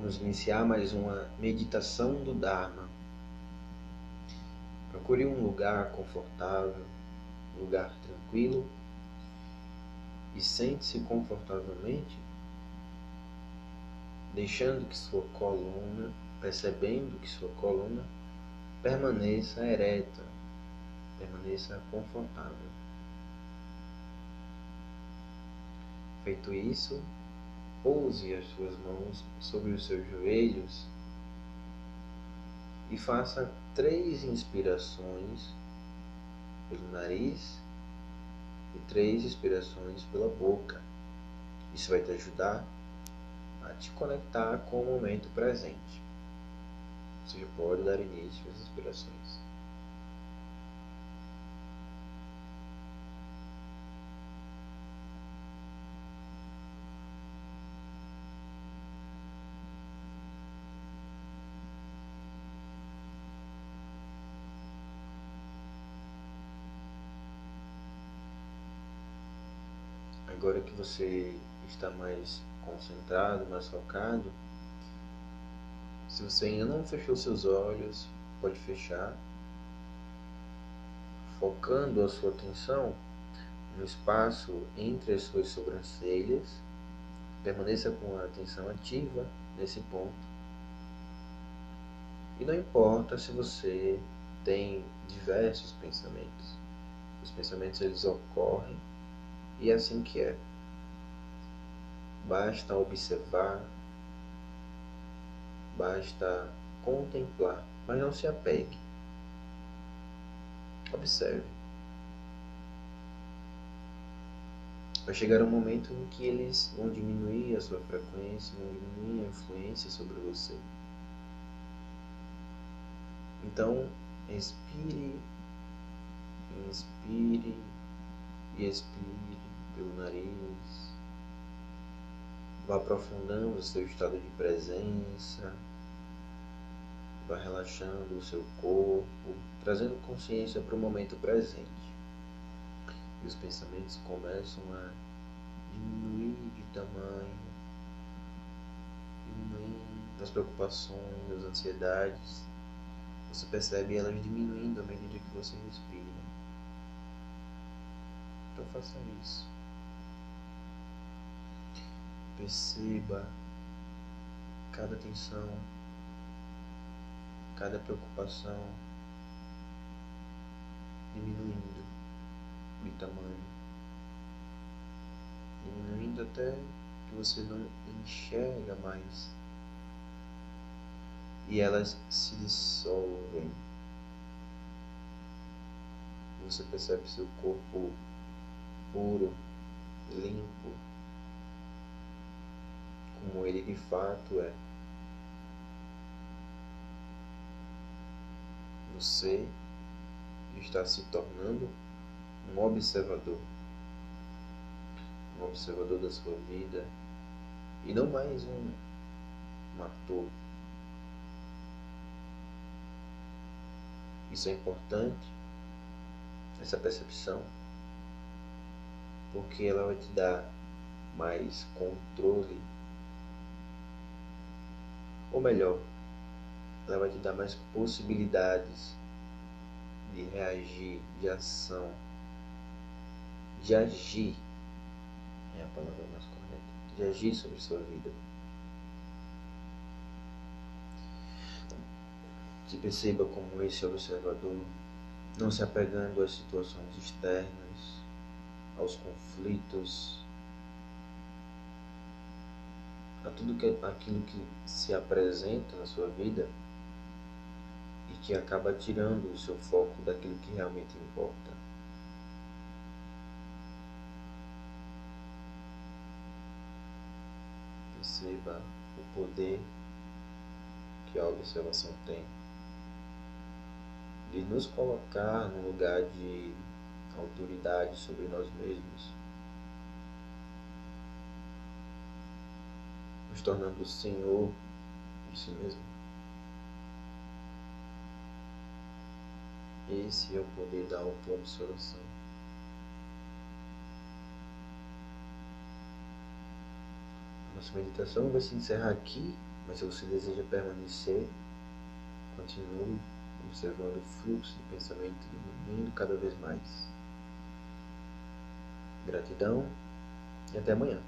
Vamos iniciar mais uma meditação do Dharma. Procure um lugar confortável, um lugar tranquilo e sente-se confortavelmente, deixando que sua coluna, percebendo que sua coluna permaneça ereta, permaneça confortável. Feito isso, Pouse as suas mãos sobre os seus joelhos e faça três inspirações pelo nariz e três inspirações pela boca. Isso vai te ajudar a te conectar com o momento presente. Você pode dar início às inspirações. Agora que você está mais concentrado, mais focado, se você ainda não fechou seus olhos, pode fechar, focando a sua atenção no espaço entre as suas sobrancelhas. Permaneça com a atenção ativa nesse ponto. E não importa se você tem diversos pensamentos. Os pensamentos eles ocorrem e é assim que é. Basta observar, basta contemplar, mas não se apegue. Observe. Vai chegar um momento em que eles vão diminuir a sua frequência, vão diminuir a influência sobre você. Então, respire, inspire e expire pelo nariz. Vá aprofundando o seu estado de presença. Vá relaxando o seu corpo, trazendo consciência para o momento presente. E os pensamentos começam a diminuir de tamanho, diminuindo as preocupações, as ansiedades. Você percebe elas diminuindo à medida que você respira. Então faça isso. Perceba cada tensão, cada preocupação diminuindo de tamanho, diminuindo até que você não enxerga mais e elas se dissolvem. Você percebe seu corpo puro, limpo, como ele de fato é. Você está se tornando um observador, um observador da sua vida e não mais um, um ator. Isso é importante, essa percepção, porque ela vai te dar mais controle ou melhor, ela vai te dar mais possibilidades de reagir, de ação, de agir. É a palavra mais correta. De agir sobre sua vida. Se perceba como esse observador, não se apegando às situações externas, aos conflitos tudo que, aquilo que se apresenta na sua vida e que acaba tirando o seu foco daquilo que realmente importa. Perceba o poder que a observação tem de nos colocar no lugar de autoridade sobre nós mesmos nos tornando o Senhor de si mesmo. Esse é o poder da autoobservação. Nossa meditação vai se encerrar aqui, Mas se você deseja permanecer, continue observando o fluxo de pensamento diminuindo cada vez mais. Gratidão e até amanhã.